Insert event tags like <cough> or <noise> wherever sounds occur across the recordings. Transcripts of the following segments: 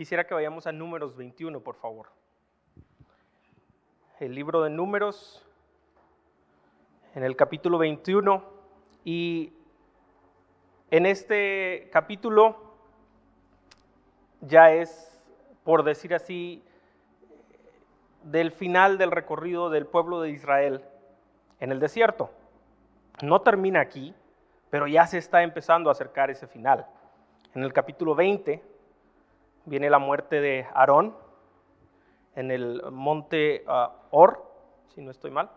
quisiera que vayamos a números 21, por favor. El libro de números, en el capítulo 21, y en este capítulo ya es, por decir así, del final del recorrido del pueblo de Israel en el desierto. No termina aquí, pero ya se está empezando a acercar ese final. En el capítulo 20 viene la muerte de Aarón en el monte ah, Or, si no estoy mal.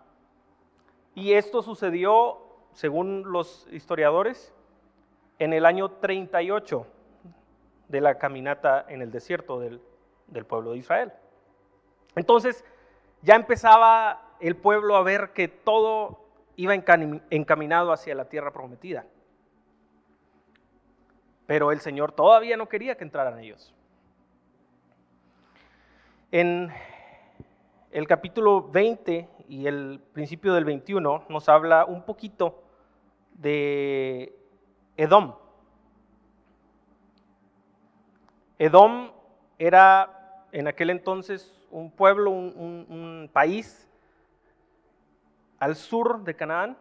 Y esto sucedió, según los historiadores, en el año 38 de la caminata en el desierto del, del pueblo de Israel. Entonces, ya empezaba el pueblo a ver que todo iba encaminado hacia la tierra prometida. Pero el Señor todavía no quería que entraran ellos. En el capítulo 20 y el principio del 21 nos habla un poquito de Edom. Edom era en aquel entonces un pueblo, un, país al sur de Canaán,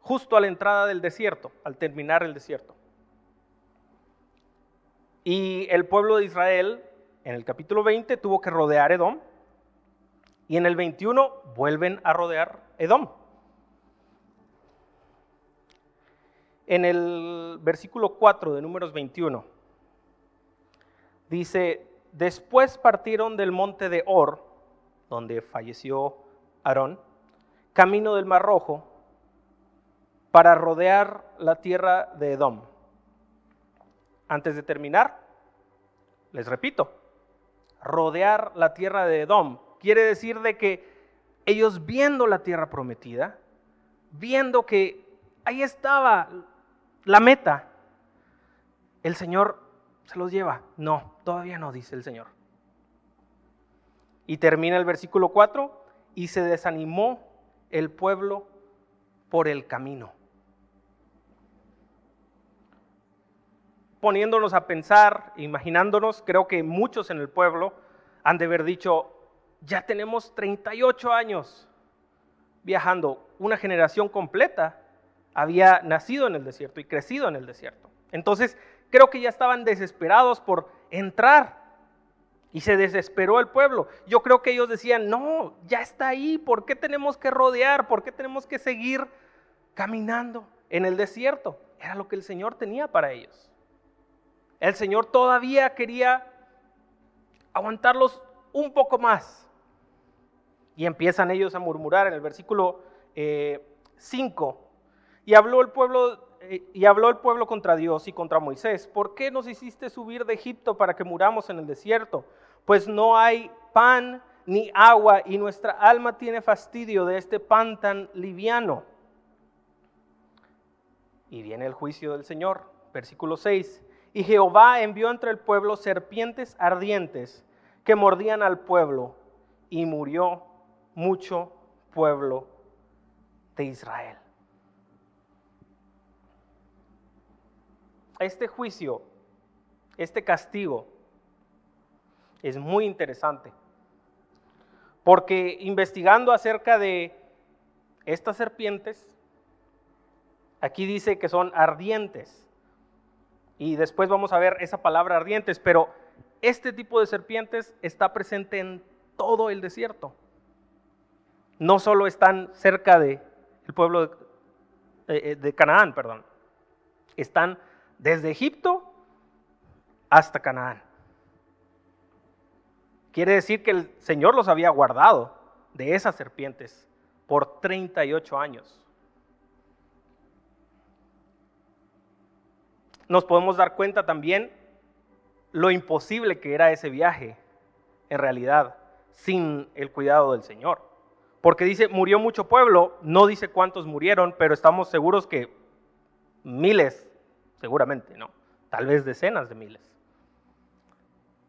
justo a la entrada del desierto, al terminar el desierto. Y el pueblo de Israel, en el capítulo 20, tuvo que rodear Edom, y en el 21 vuelven a rodear Edom. En el versículo 4 de números 21, dice, Después partieron del monte de Or, donde falleció Aarón, camino del Mar Rojo, para rodear la tierra de Edom. Antes de terminar, les repito, rodear la tierra de Edom quiere decir de que ellos viendo la tierra prometida, viendo que ahí estaba la meta, el Señor se los lleva. No, todavía no, dice el Señor. Y termina el versículo 4, y se desanimó el pueblo por el camino. Poniéndonos a pensar, imaginándonos, creo que muchos en el pueblo han de haber dicho, ya tenemos 38 años viajando, una generación completa había nacido en el desierto y crecido en el desierto. Entonces, creo que ya estaban desesperados por entrar. Y se desesperó el pueblo. Yo creo que ellos decían, no, ya está ahí, ¿por qué tenemos que rodear? ¿Por qué tenemos que seguir caminando en el desierto? Era lo que el Señor tenía para ellos. El Señor todavía quería aguantarlos un poco más. Y empiezan ellos a murmurar en el versículo 5. Eh, y habló el pueblo eh, y habló el pueblo contra Dios y contra Moisés, ¿por qué nos hiciste subir de Egipto para que muramos en el desierto? Pues no hay pan ni agua y nuestra alma tiene fastidio de este pan tan liviano. Y viene el juicio del Señor, versículo 6. Y Jehová envió entre el pueblo serpientes ardientes que mordían al pueblo y murió mucho pueblo de Israel. este juicio, este castigo, es muy interesante. Porque investigando acerca de estas serpientes, aquí dice que son ardientes. Y después vamos a ver esa palabra ardientes, pero este tipo de serpientes está presente en todo el desierto. No solo están cerca de el pueblo de, eh, de Canaán, perdón. Están desde Egipto hasta Canaán. Quiere decir que el Señor los había guardado de esas serpientes por 38 años. Nos podemos dar cuenta también lo imposible que era ese viaje, en realidad, sin el cuidado del Señor. Porque dice, murió mucho pueblo, no dice cuántos murieron, pero estamos seguros que miles seguramente, ¿no? Tal vez decenas de miles.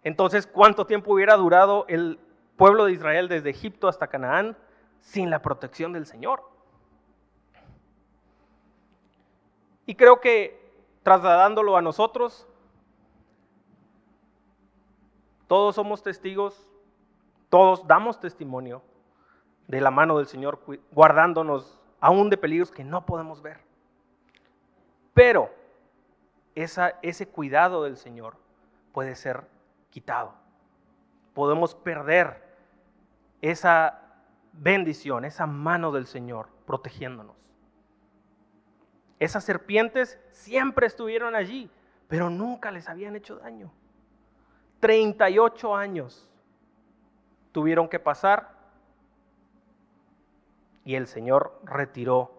Entonces, ¿cuánto tiempo hubiera durado el pueblo de Israel desde Egipto hasta Canaán sin la protección del Señor? Y creo que trasladándolo a nosotros, Todos somos testigos, todos damos testimonio de la mano del Señor, guardándonos aún de peligros que no podemos ver. Pero esa, ese cuidado del Señor puede ser quitado. Podemos perder esa bendición, esa mano del Señor protegiéndonos. Esas serpientes siempre estuvieron allí, pero nunca les habían hecho daño. 38 años tuvieron que pasar y el Señor retiró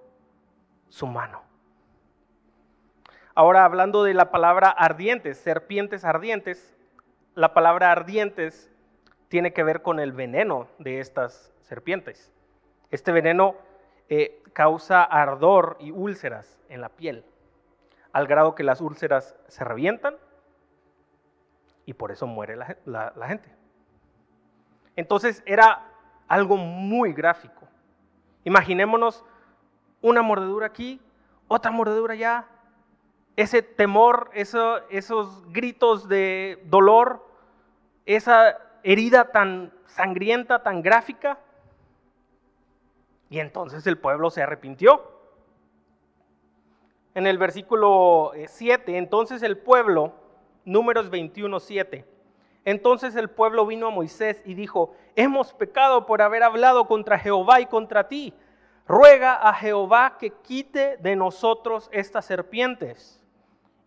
su mano. Ahora hablando de la palabra ardientes, serpientes ardientes, la palabra ardientes tiene que ver con el veneno de estas serpientes. Este veneno eh, causa ardor y úlceras en la piel, al grado que las úlceras se revientan y por eso muere la gente. Entonces era algo muy gráfico. Imaginémonos una mordedura aquí, otra mordedura allá, ese temor, esos gritos de dolor, esa herida tan sangrienta, tan gráfica. Y entonces el pueblo se arrepintió. En el versículo 7, eh, entonces el pueblo, números 21, 7, entonces el pueblo vino a Moisés y dijo, hemos pecado por haber hablado contra Jehová y contra ti. Ruega a Jehová que quite de nosotros estas serpientes.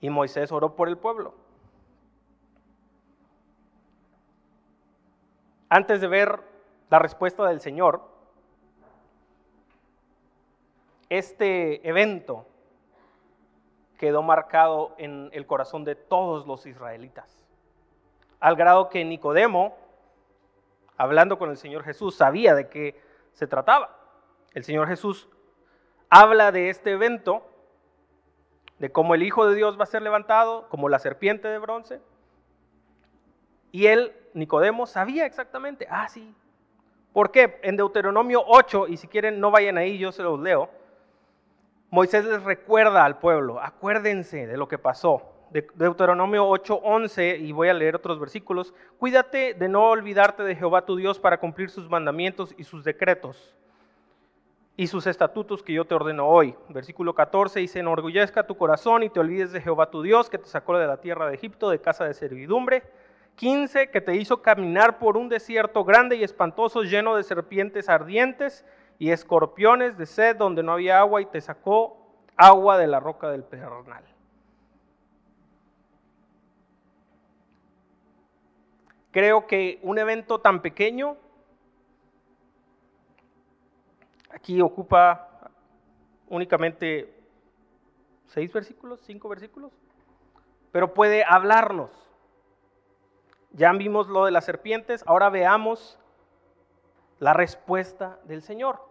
Y Moisés oró por el pueblo. Antes de ver la respuesta del Señor, este evento quedó marcado en el corazón de todos los israelitas al grado que Nicodemo, hablando con el Señor Jesús, sabía de qué se trataba. El Señor Jesús habla de este evento, de cómo el Hijo de Dios va a ser levantado, como la serpiente de bronce. Y él, Nicodemo, sabía exactamente, ah, sí. ¿Por qué? En Deuteronomio 8, y si quieren no vayan ahí, yo se los leo, Moisés les recuerda al pueblo, acuérdense de lo que pasó de Deuteronomio 8:11, y voy a leer otros versículos, cuídate de no olvidarte de Jehová tu Dios para cumplir sus mandamientos y sus decretos y sus estatutos que yo te ordeno hoy. Versículo 14 dice, enorgullezca tu corazón y te olvides de Jehová tu Dios que te sacó de la tierra de Egipto, de casa de servidumbre. 15, que te hizo caminar por un desierto grande y espantoso, lleno de serpientes ardientes y escorpiones de sed, donde no había agua, y te sacó agua de la roca del pedernal. Creo que un evento tan pequeño, aquí ocupa únicamente seis versículos, cinco versículos, pero puede hablarnos. Ya vimos lo de las serpientes, ahora veamos la respuesta del Señor.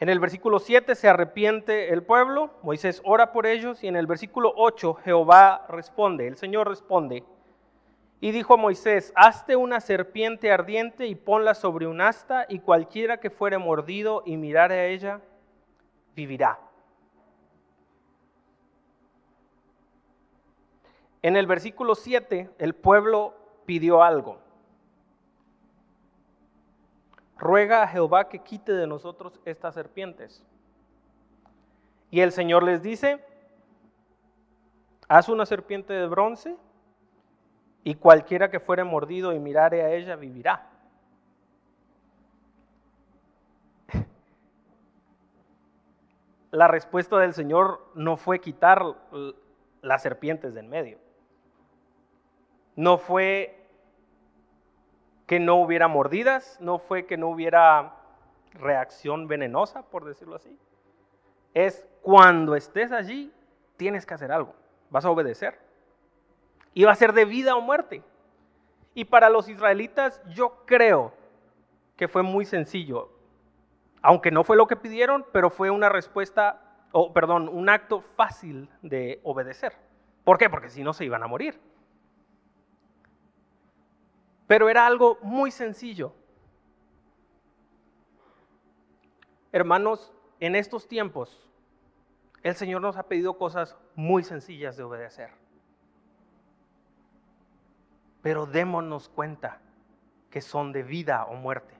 En el versículo 7 se arrepiente el pueblo, Moisés ora por ellos y en el versículo 8 Jehová responde, el Señor responde, y dijo a Moisés, hazte una serpiente ardiente y ponla sobre un asta, y cualquiera que fuere mordido y mirare a ella, vivirá. En el versículo 7, el pueblo pidió algo. Ruega a Jehová que quite de nosotros estas serpientes. Y el Señor les dice, haz una serpiente de bronce y cualquiera que fuere mordido y mirare a ella vivirá. La respuesta del Señor no fue quitar las serpientes de en medio. No fue que no hubiera mordidas, no fue que no hubiera reacción venenosa, por decirlo así. Es cuando estés allí, tienes que hacer algo. Vas a obedecer. Iba a ser de vida o muerte. Y para los israelitas yo creo que fue muy sencillo. Aunque no fue lo que pidieron, pero fue una respuesta, o perdón, un acto fácil de obedecer. ¿Por qué? Porque si no se iban a morir. Pero era algo muy sencillo. Hermanos, en estos tiempos, el Señor nos ha pedido cosas muy sencillas de obedecer. pero démonos cuenta que son de vida o muerte.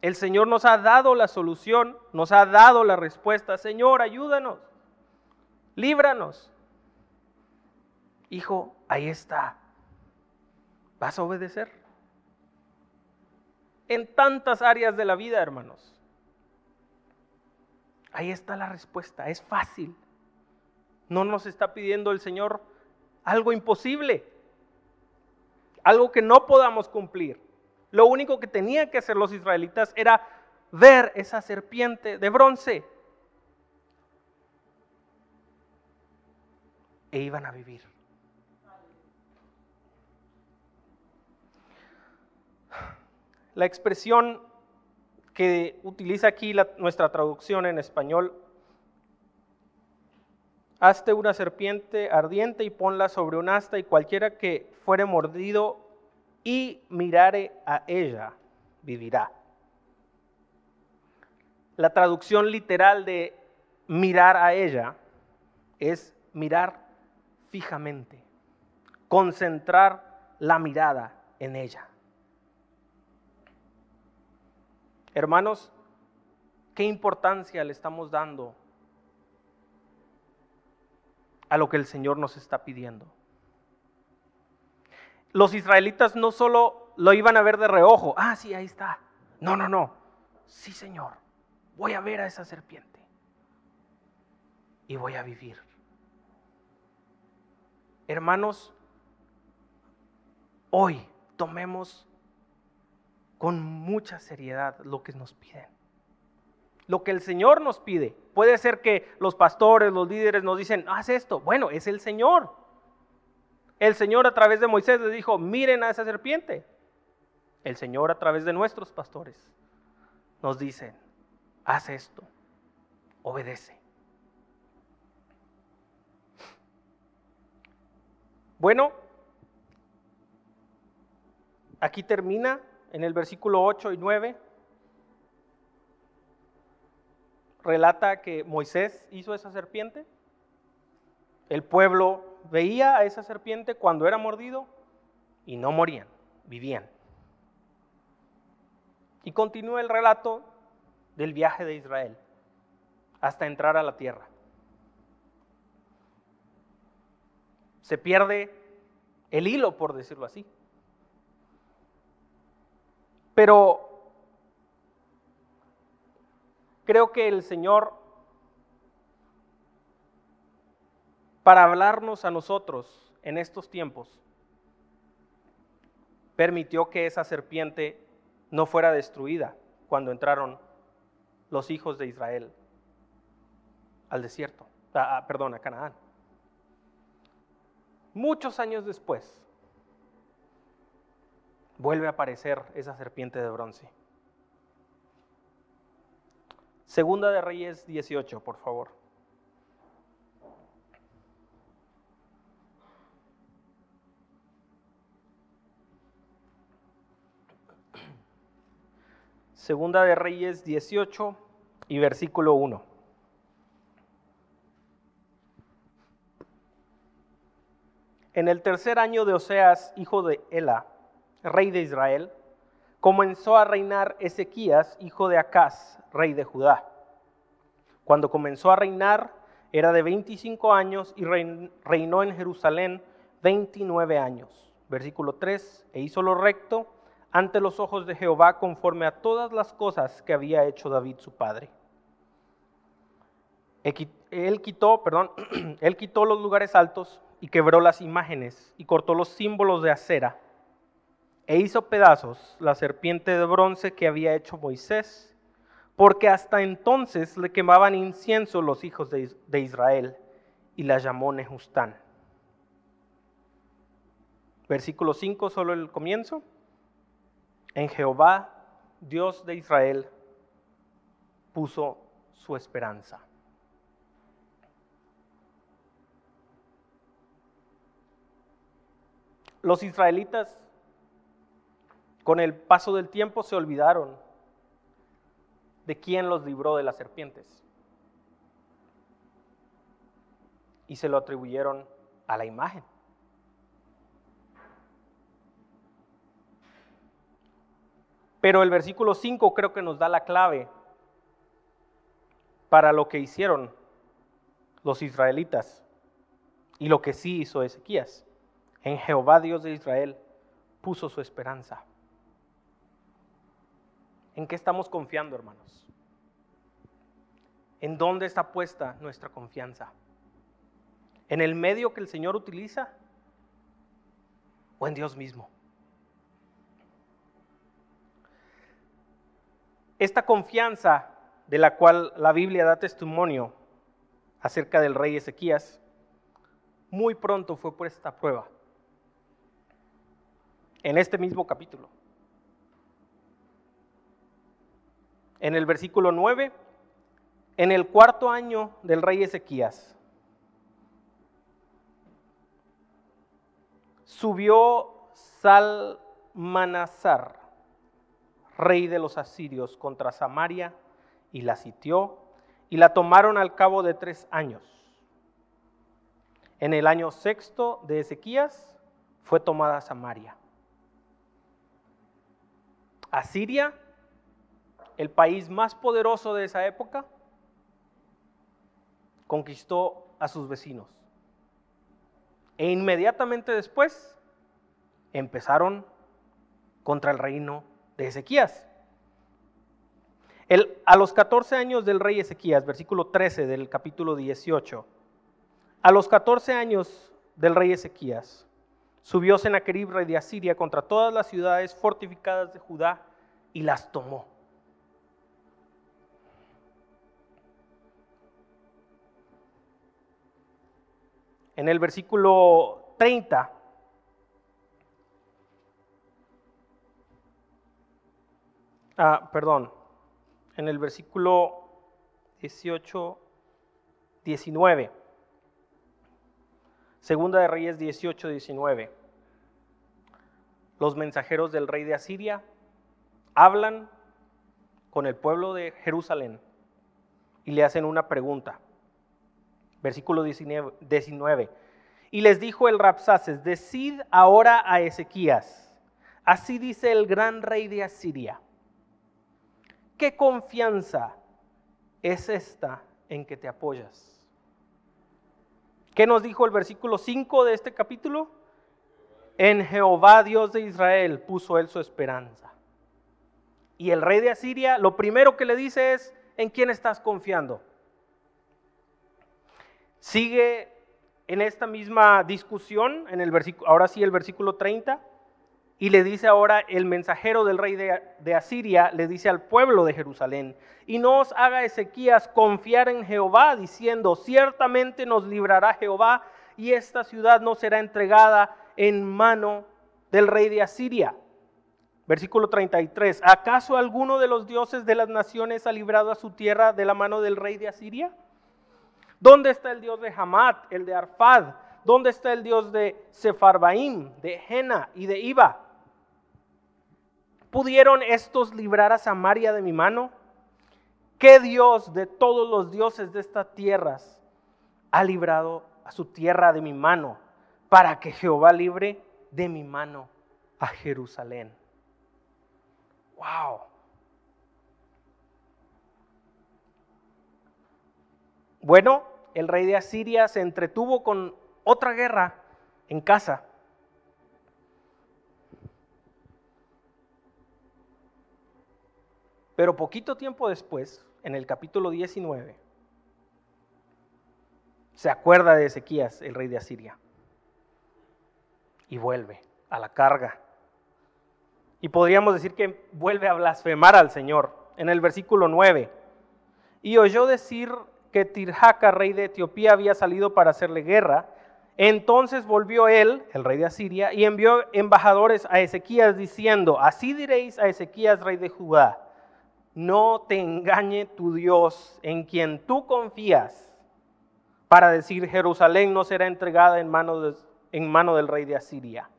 El Señor nos ha dado la solución, nos ha dado la respuesta. Señor, ayúdanos, líbranos. Hijo, ahí está. ¿Vas a obedecer? En tantas áreas de la vida, hermanos. Ahí está la respuesta, es fácil. No nos está pidiendo el Señor algo imposible, algo que no podamos cumplir. Lo único que tenían que hacer los israelitas era ver esa serpiente de bronce. E iban a vivir. La expresión que utiliza aquí nuestra traducción en español, hazte una serpiente ardiente y ponla sobre un asta y cualquiera que fuere mordido y mirare a ella, vivirá. La traducción literal de mirar a ella es mirar fijamente, concentrar la mirada en ella. Hermanos, ¿qué importancia le estamos dando a lo que el Señor nos está pidiendo? Los israelitas no solo lo iban a ver de reojo, ah, sí, ahí está. No, no, no. Sí, Señor, voy a ver a esa serpiente y voy a vivir. Hermanos, hoy tomemos con mucha seriedad lo que nos piden. Lo que el Señor nos pide. Puede ser que los pastores, los líderes nos dicen, haz esto. Bueno, es el Señor. El Señor a través de Moisés les dijo, miren a esa serpiente. El Señor a través de nuestros pastores nos dice, haz esto, obedece. Bueno, aquí termina en el versículo 8 y 9, relata que Moisés hizo esa serpiente. El pueblo veía a esa serpiente cuando era mordido y no morían, vivían. Y continúa el relato del viaje de Israel hasta entrar a la tierra. Se pierde el hilo, por decirlo así. Pero creo que el Señor, para hablarnos a nosotros en estos tiempos, permitió que esa serpiente no fuera destruida cuando entraron los hijos de Israel al desierto, perdón, a Canaán. Muchos años después, vuelve a aparecer esa serpiente de bronce. Segunda de Reyes 18, por favor. Segunda de Reyes 18 y versículo 1. En el tercer año de Oseas, hijo de Ela, rey de Israel, comenzó a reinar Ezequías, hijo de Acaz, rey de Judá. Cuando comenzó a reinar, era de 25 años y reinó en Jerusalén 29 años. Versículo 3, e hizo lo recto ante los ojos de Jehová conforme a todas las cosas que había hecho David su padre. Él quitó, perdón, <clears throat> él quitó los lugares altos y quebró las imágenes y cortó los símbolos de acera e hizo pedazos la serpiente de bronce que había hecho Moisés, porque hasta entonces le quemaban incienso los hijos de, Israel, y la llamó Nejustán. Versículo 5, solo el comienzo. En Jehová, Dios de Israel, puso su esperanza. Los israelitas con el paso del tiempo se olvidaron de quién los libró de las serpientes y se lo atribuyeron a la imagen. Pero el versículo 5 creo que nos da la clave para lo que hicieron los israelitas y lo que sí hizo Ezequías. En Jehová Dios de Israel puso su esperanza. ¿En qué estamos confiando, hermanos? ¿En dónde está puesta nuestra confianza? ¿En el medio que el Señor utiliza o en Dios mismo? Esta confianza de la cual la Biblia da testimonio acerca del rey Ezequías, muy pronto fue puesta a prueba. En este mismo capítulo. En el versículo 9, en el cuarto año del rey Ezequías, subió Salmanasar, rey de los asirios, contra Samaria y la sitió y la tomaron al cabo de tres años. En el año sexto de Ezequías fue tomada Samaria. Asiria, el país más poderoso de esa época, conquistó a sus vecinos. E inmediatamente después empezaron contra el reino de Ezequías a los 14 años del rey Ezequías, versículo 13 del capítulo 18, a los 14 años del rey Ezequías, subió Sennacherib, rey de Asiria, contra todas las ciudades fortificadas de Judá y las tomó. En el versículo 30, ah, perdón, en el versículo 18, 19. Segunda de Reyes 18, 19. Los mensajeros del rey de Asiria hablan con el pueblo de Jerusalén y le hacen una pregunta. Versículo 19. Y les dijo el Rapsaces, decid ahora a Ezequías, así dice el gran rey de Asiria ¿Qué confianza es esta en que te apoyas? ¿Qué nos dijo el versículo 5 de este capítulo? En Jehová Dios de Israel puso él su esperanza. Y el rey de Asiria lo primero que le dice es, ¿en quién estás confiando? Sigue en esta misma discusión, en el versículo, ahora sí el versículo 30, y le dice ahora el mensajero del rey de, Asiria, le dice al pueblo de Jerusalén, y no os haga Ezequías confiar en Jehová, diciendo, ciertamente nos librará Jehová, y esta ciudad no será entregada en mano del rey de Asiria. Versículo 33, ¿acaso alguno de los dioses de las naciones ha librado a su tierra de la mano del rey de Asiria? ¿Dónde está el dios de Hamat, el de Arfad? ¿Dónde está el dios de Sefarbaim, de Jena y de Iba? ¿Pudieron estos librar a Samaria de mi mano? ¿Qué Dios de todos los dioses de estas tierras ha librado a su tierra de mi mano para que Jehová libre de mi mano a Jerusalén? ¡Wow! Bueno, el rey de Asiria se entretuvo con otra guerra en casa Pero poquito tiempo después, en el capítulo 19, se acuerda de Ezequías, el rey de Asiria, y vuelve a la carga. Y podríamos decir que vuelve a blasfemar al Señor en el versículo 9. Y oyó decir que Tirjaca, rey de Etiopía, había salido para hacerle guerra. Entonces volvió él, el rey de Asiria, y envió embajadores a Ezequías diciendo, así diréis a Ezequías, rey de Judá no te engañe tu Dios en quien tú confías para decir Jerusalén no será entregada en mano, en mano del rey de Asiria.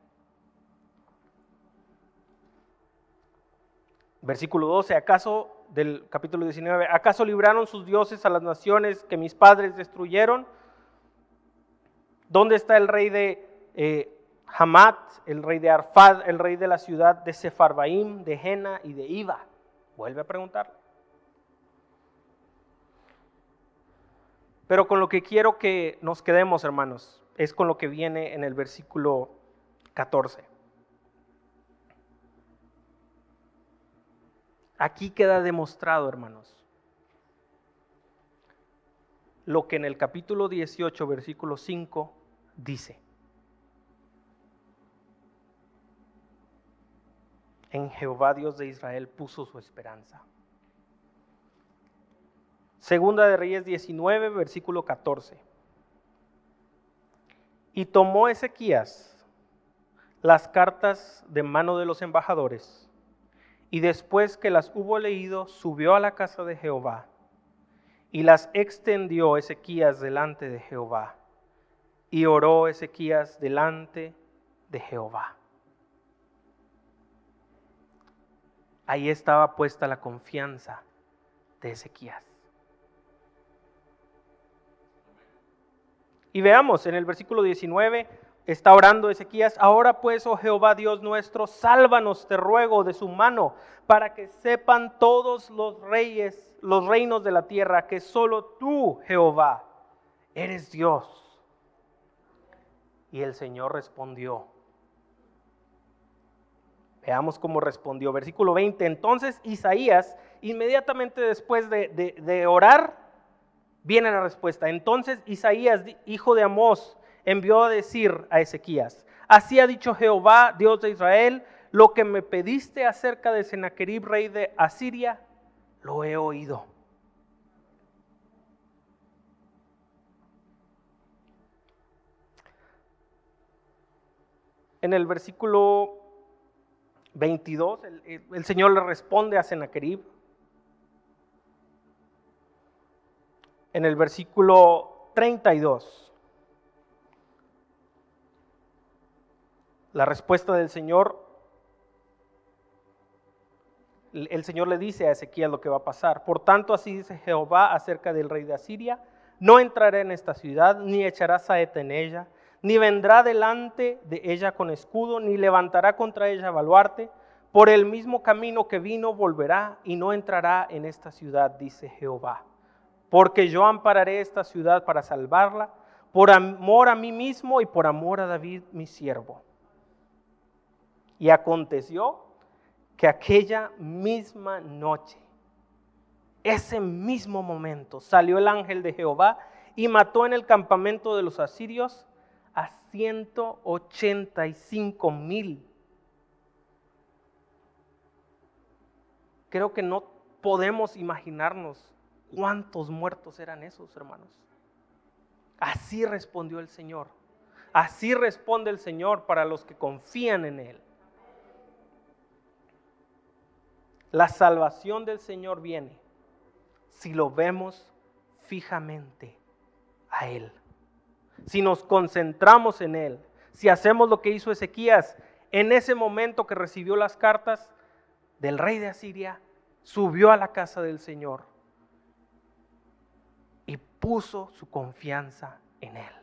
Versículo 12, ¿acaso del capítulo 19, ¿acaso libraron sus dioses a las naciones que mis padres destruyeron? ¿Dónde está el rey de eh, Hamat, el rey de Arfad, el rey de la ciudad de Sefarbaim, de Jena y de Iba. Vuelve a preguntar. Pero con lo que quiero que nos quedemos, hermanos, es con lo que viene en el versículo 14. Aquí queda demostrado, hermanos, lo que en el capítulo 18, versículo 5 dice. En Jehová Dios de Israel puso su esperanza. Segunda de Reyes 19, versículo 14. Y tomó Ezequías las cartas de mano de los embajadores, y después que las hubo leído, subió a la casa de Jehová, y las extendió Ezequías delante de Jehová, y oró Ezequías delante de Jehová. Ahí estaba puesta la confianza de Ezequías. Y veamos, en el versículo 19 está orando Ezequías, ahora pues, oh Jehová Dios nuestro, sálvanos, te ruego, de su mano, para que sepan todos los reyes, los reinos de la tierra, que solo tú, Jehová, eres Dios. Y el Señor respondió. Veamos cómo respondió. Versículo 20. Entonces Isaías, inmediatamente después de, de, de orar, viene la respuesta. Entonces Isaías, hijo de Amós, envió a decir a Ezequías, así ha dicho Jehová, Dios de Israel, lo que me pediste acerca de Sennacherib, rey de Asiria, lo he oído. En el versículo 22, el, el Señor le responde a Sennacherib, en el versículo 32. La respuesta del Señor, el Señor le dice a Ezequiel lo que va a pasar. Por tanto, así dice Jehová acerca del rey de Asiria, no entrará en esta ciudad, ni echará saeta en ella, ni vendrá delante de ella con escudo, ni levantará contra ella baluarte. Por el mismo camino que vino volverá y no entrará en esta ciudad, dice Jehová porque yo ampararé esta ciudad para salvarla, por amor a mí mismo y por amor a David mi siervo. Y aconteció que aquella misma noche, ese mismo momento, salió el ángel de Jehová y mató en el campamento de los asirios a 185 mil. Creo que no podemos imaginarnos ¿Cuántos muertos eran esos, hermanos? Así respondió el Señor. Así responde el Señor para los que confían en Él. La salvación del Señor viene si lo vemos fijamente a Él. Si nos concentramos en Él. Si hacemos lo que hizo Ezequías en ese momento que recibió las cartas del rey de Asiria, subió a la casa del Señor puso su confianza en Él.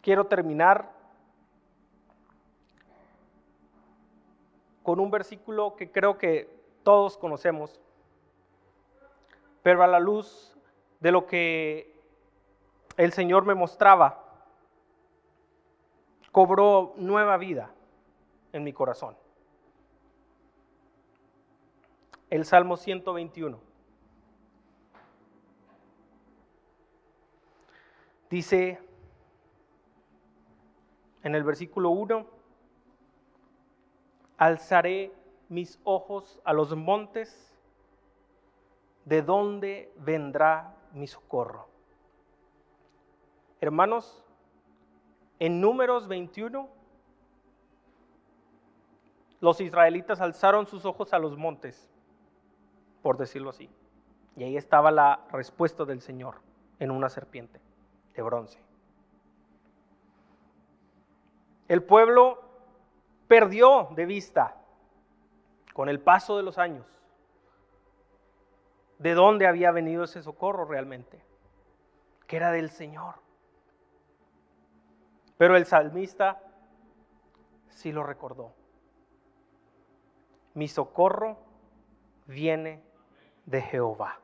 Quiero terminar con un versículo que creo que todos conocemos, pero a la luz de lo que el Señor me mostraba, cobró nueva vida en mi corazón. el Salmo 121. Dice en el versículo 1, alzaré mis ojos a los montes, ¿de dónde vendrá mi socorro? Hermanos, en números 21, los israelitas alzaron sus ojos a los montes por decirlo así. Y ahí estaba la respuesta del Señor en una serpiente de bronce. El pueblo perdió de vista con el paso de los años de dónde había venido ese socorro realmente, que era del Señor. Pero el salmista sí lo recordó. Mi socorro viene de Jehová.